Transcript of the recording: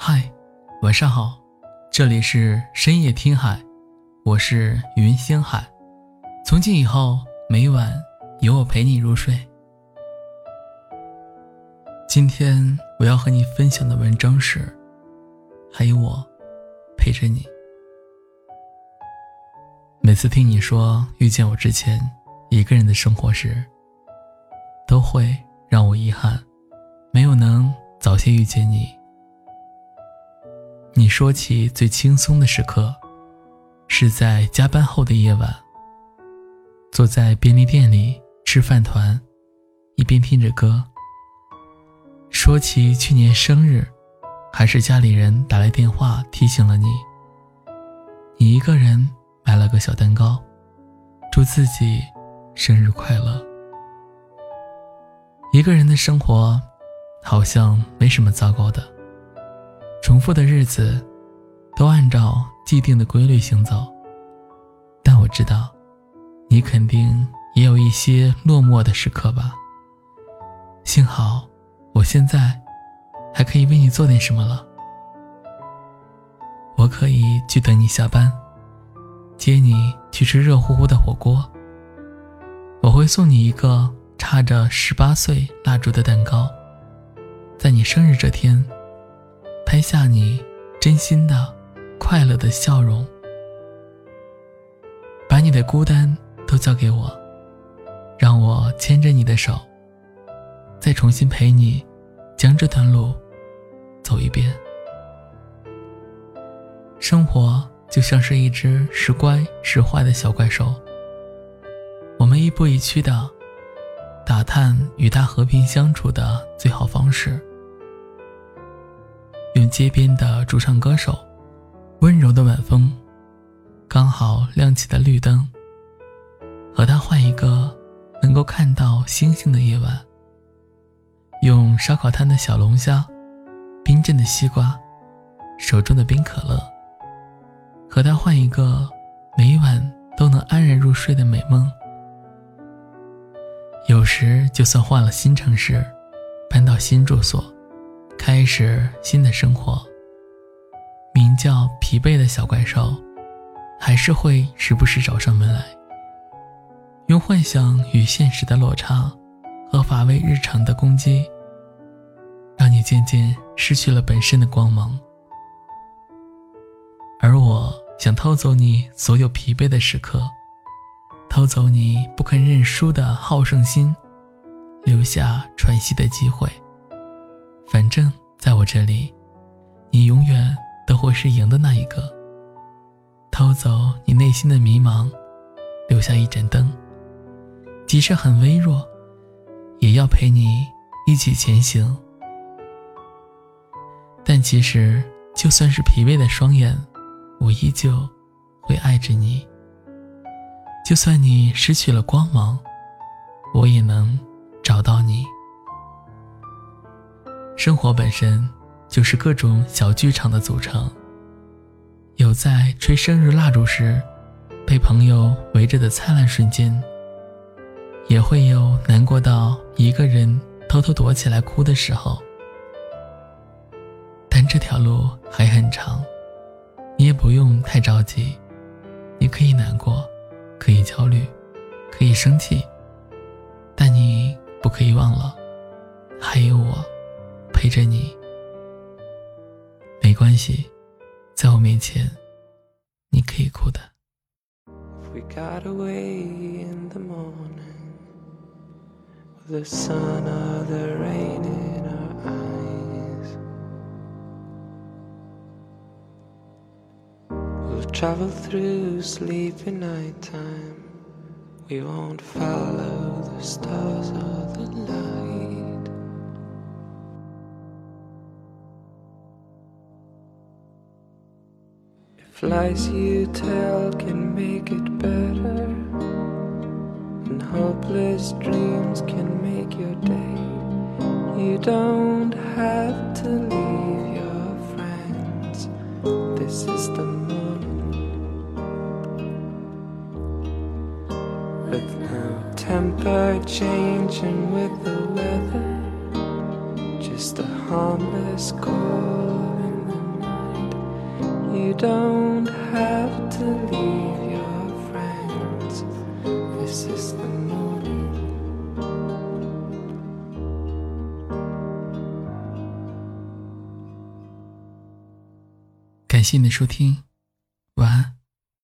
嗨，晚上好，这里是深夜听海，我是云星海。从今以后，每晚有我陪你入睡。今天我要和你分享的文章是：还有我陪着你。每次听你说遇见我之前一个人的生活时，都会让我遗憾，没有能早些遇见你。你说起最轻松的时刻，是在加班后的夜晚，坐在便利店里吃饭团，一边听着歌。说起去年生日，还是家里人打来电话提醒了你，你一个人买了个小蛋糕，祝自己生日快乐。一个人的生活，好像没什么糟糕的。重复的日子，都按照既定的规律行走。但我知道，你肯定也有一些落寞的时刻吧。幸好，我现在还可以为你做点什么了。我可以去等你下班，接你去吃热乎乎的火锅。我会送你一个插着十八岁蜡烛的蛋糕，在你生日这天。拍下你真心的、快乐的笑容，把你的孤单都交给我，让我牵着你的手，再重新陪你，将这段路走一遍。生活就像是一只时乖时坏的小怪兽，我们亦步亦趋的打探与它和平相处的最好方式。街边的驻唱歌手，温柔的晚风，刚好亮起的绿灯，和他换一个能够看到星星的夜晚。用烧烤摊的小龙虾，冰镇的西瓜，手中的冰可乐，和他换一个每晚都能安然入睡的美梦。有时就算换了新城市，搬到新住所。开始新的生活。名叫疲惫的小怪兽，还是会时不时找上门来，用幻想与现实的落差和乏味日常的攻击，让你渐渐失去了本身的光芒。而我想偷走你所有疲惫的时刻，偷走你不肯认输的好胜心，留下喘息的机会。反正，在我这里，你永远都会是赢的那一个。偷走你内心的迷茫，留下一盏灯，即使很微弱，也要陪你一起前行。但其实，就算是疲惫的双眼，我依旧会爱着你。就算你失去了光芒，我也能找到你。生活本身就是各种小剧场的组成，有在吹生日蜡烛时被朋友围着的灿烂瞬间，也会有难过到一个人偷偷躲起来哭的时候。但这条路还很长，你也不用太着急，你可以难过，可以焦虑，可以生气，但你不可以忘了，还有我。陪着你，没关系，在我面前，你可以哭的。Lies you tell can make it better, and hopeless dreams can make your day. You don't have to leave your friends. This is the morning. With no temper changing with the weather, just a harmless call You don't have to leave your friends. This is the moment. 感谢你的收听，晚安。